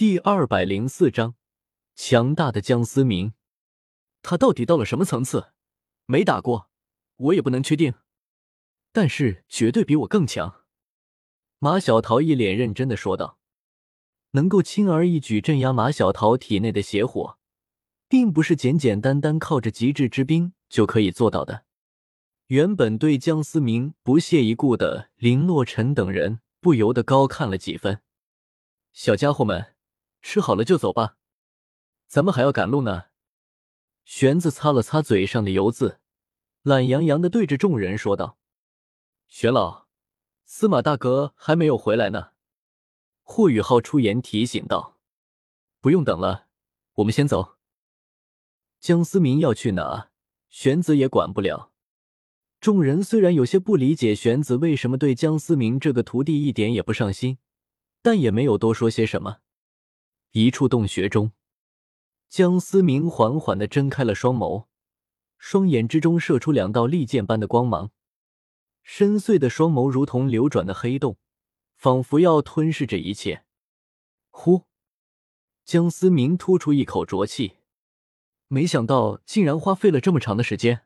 第二百零四章，强大的江思明，他到底到了什么层次？没打过，我也不能确定，但是绝对比我更强。马小桃一脸认真的说道：“能够轻而易举镇压马小桃体内的邪火，并不是简简单单靠着极致之冰就可以做到的。”原本对江思明不屑一顾的林洛尘等人不由得高看了几分。小家伙们。吃好了就走吧，咱们还要赶路呢。玄子擦了擦嘴上的油渍，懒洋洋的对着众人说道：“玄老，司马大哥还没有回来呢。”霍雨浩出言提醒道：“不用等了，我们先走。”江思明要去哪，玄子也管不了。众人虽然有些不理解玄子为什么对江思明这个徒弟一点也不上心，但也没有多说些什么。一处洞穴中，江思明缓缓的睁开了双眸，双眼之中射出两道利剑般的光芒，深邃的双眸如同流转的黑洞，仿佛要吞噬这一切。呼！江思明吐出一口浊气，没想到竟然花费了这么长的时间。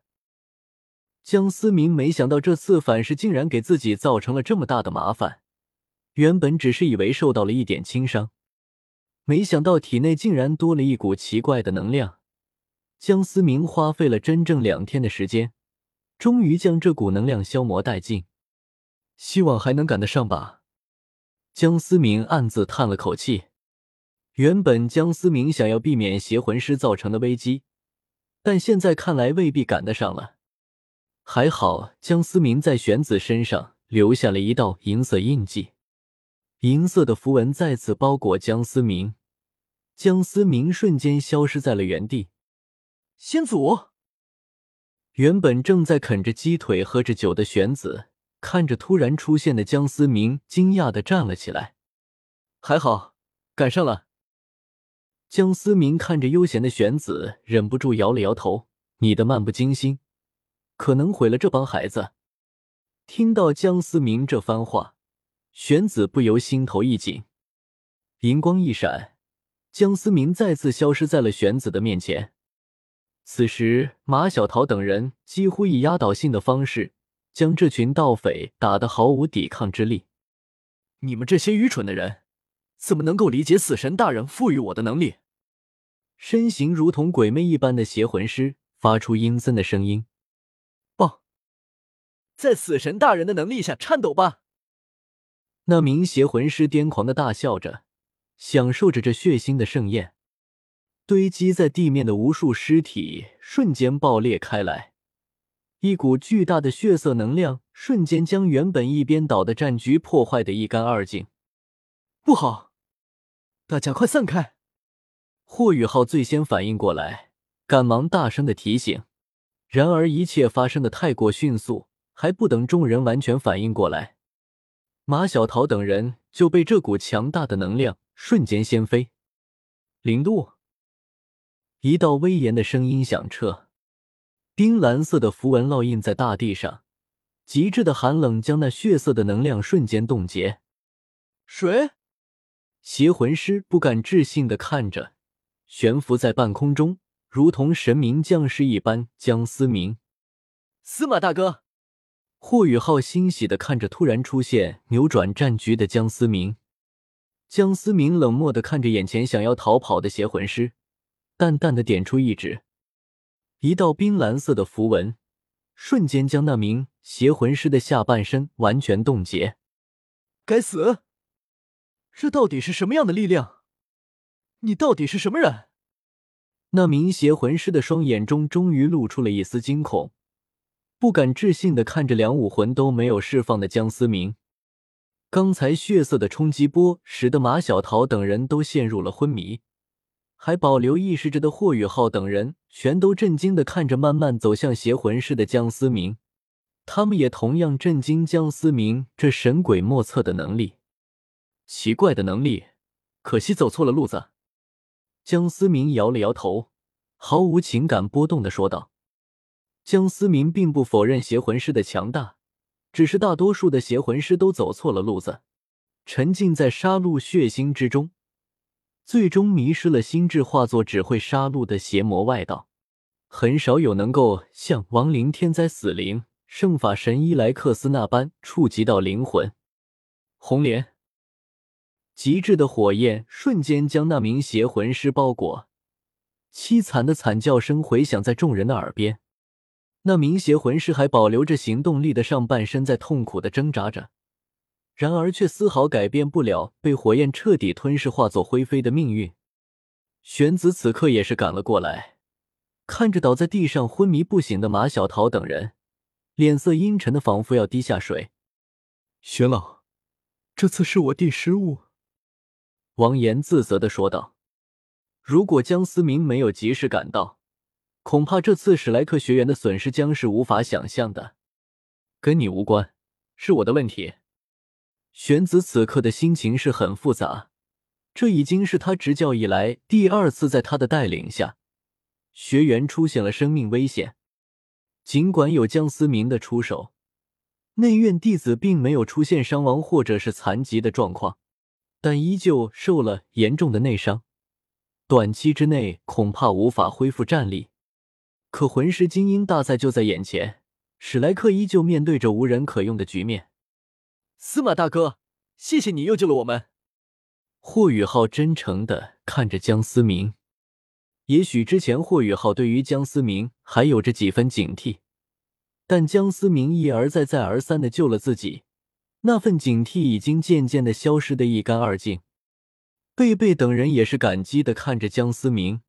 江思明没想到这次反噬竟然给自己造成了这么大的麻烦，原本只是以为受到了一点轻伤。没想到体内竟然多了一股奇怪的能量，江思明花费了整整两天的时间，终于将这股能量消磨殆尽。希望还能赶得上吧。江思明暗自叹了口气。原本江思明想要避免邪魂师造成的危机，但现在看来未必赶得上了。还好江思明在玄子身上留下了一道银色印记。银色的符文再次包裹江思明，江思明瞬间消失在了原地。先祖，原本正在啃着鸡腿、喝着酒的玄子，看着突然出现的江思明，惊讶的站了起来。还好，赶上了。江思明看着悠闲的玄子，忍不住摇了摇头：“你的漫不经心，可能毁了这帮孩子。”听到江思明这番话。玄子不由心头一紧，银光一闪，江思明再次消失在了玄子的面前。此时，马小桃等人几乎以压倒性的方式将这群盗匪打得毫无抵抗之力。你们这些愚蠢的人，怎么能够理解死神大人赋予我的能力？身形如同鬼魅一般的邪魂师发出阴森的声音：“爆！在死神大人的能力下颤抖吧！”那名邪魂师癫狂的大笑着，享受着这血腥的盛宴。堆积在地面的无数尸体瞬间爆裂开来，一股巨大的血色能量瞬间将原本一边倒的战局破坏的一干二净。不好，大家快散开！霍雨浩最先反应过来，赶忙大声的提醒。然而一切发生的太过迅速，还不等众人完全反应过来。马小桃等人就被这股强大的能量瞬间掀飞。零度，一道威严的声音响彻，冰蓝色的符文烙印在大地上，极致的寒冷将那血色的能量瞬间冻结。水，邪魂师不敢置信的看着悬浮在半空中，如同神明降世一般。江思明，司马大哥。霍雨浩欣喜的看着突然出现、扭转战局的江思明。江思明冷漠的看着眼前想要逃跑的邪魂师，淡淡的点出一指，一道冰蓝色的符文瞬间将那名邪魂师的下半身完全冻结。该死！这到底是什么样的力量？你到底是什么人？那名邪魂师的双眼中终于露出了一丝惊恐。不敢置信的看着两武魂都没有释放的江思明，刚才血色的冲击波使得马小桃等人都陷入了昏迷，还保留意识着的霍雨浩等人全都震惊的看着慢慢走向邪魂师的江思明，他们也同样震惊江思明这神鬼莫测的能力，奇怪的能力，可惜走错了路子。江思明摇了摇头，毫无情感波动的说道。江思明并不否认邪魂师的强大，只是大多数的邪魂师都走错了路子，沉浸在杀戮血腥之中，最终迷失了心智，化作只会杀戮的邪魔外道。很少有能够像亡灵、天灾、死灵、圣法神伊莱克斯那般触及到灵魂。红莲，极致的火焰瞬间将那名邪魂师包裹，凄惨的惨叫声回响在众人的耳边。那名邪魂师还保留着行动力的上半身在痛苦的挣扎着，然而却丝毫改变不了被火焰彻底吞噬、化作灰飞的命运。玄子此刻也是赶了过来，看着倒在地上昏迷不醒的马小桃等人，脸色阴沉的仿佛要滴下水。玄老，这次是我弟失误。王岩自责的说道：“如果江思明没有及时赶到。”恐怕这次史莱克学员的损失将是无法想象的，跟你无关，是我的问题。玄子此刻的心情是很复杂，这已经是他执教以来第二次在他的带领下，学员出现了生命危险。尽管有江思明的出手，内院弟子并没有出现伤亡或者是残疾的状况，但依旧受了严重的内伤，短期之内恐怕无法恢复战力。可魂师精英大赛就在眼前，史莱克依旧面对着无人可用的局面。司马大哥，谢谢你又救了我们。霍雨浩真诚的看着江思明。也许之前霍雨浩对于江思明还有着几分警惕，但江思明一而再、再而三的救了自己，那份警惕已经渐渐的消失的一干二净。贝贝等人也是感激的看着江思明。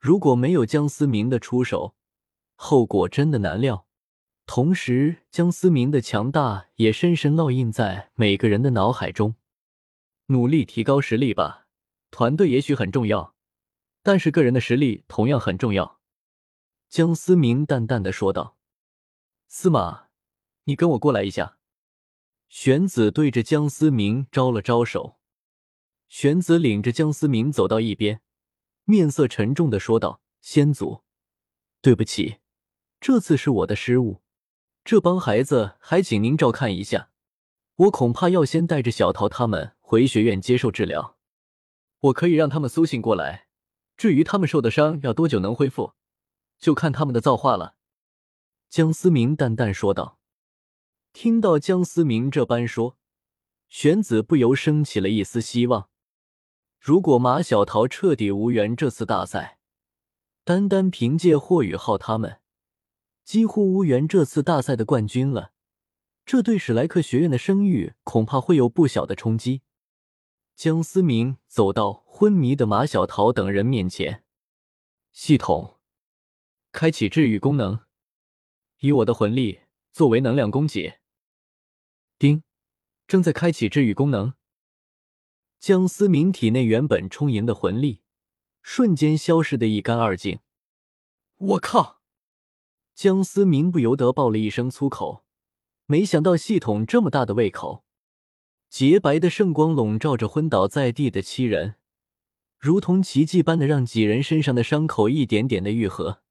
如果没有江思明的出手，后果真的难料。同时，江思明的强大也深深烙印在每个人的脑海中。努力提高实力吧，团队也许很重要，但是个人的实力同样很重要。”江思明淡淡的说道。“司马，你跟我过来一下。”玄子对着江思明招了招手。玄子领着江思明走到一边。面色沉重的说道：“先祖，对不起，这次是我的失误。这帮孩子还请您照看一下，我恐怕要先带着小桃他们回学院接受治疗。我可以让他们苏醒过来，至于他们受的伤要多久能恢复，就看他们的造化了。”江思明淡淡说道。听到江思明这般说，玄子不由升起了一丝希望。如果马小桃彻底无缘这次大赛，单单凭借霍雨浩他们，几乎无缘这次大赛的冠军了。这对史莱克学院的声誉恐怕会有不小的冲击。江思明走到昏迷的马小桃等人面前，系统开启治愈功能，以我的魂力作为能量供给。丁，正在开启治愈功能。江思明体内原本充盈的魂力，瞬间消失的一干二净。我靠！江思明不由得爆了一声粗口。没想到系统这么大的胃口！洁白的圣光笼罩着昏倒在地的七人，如同奇迹般的让几人身上的伤口一点点的愈合。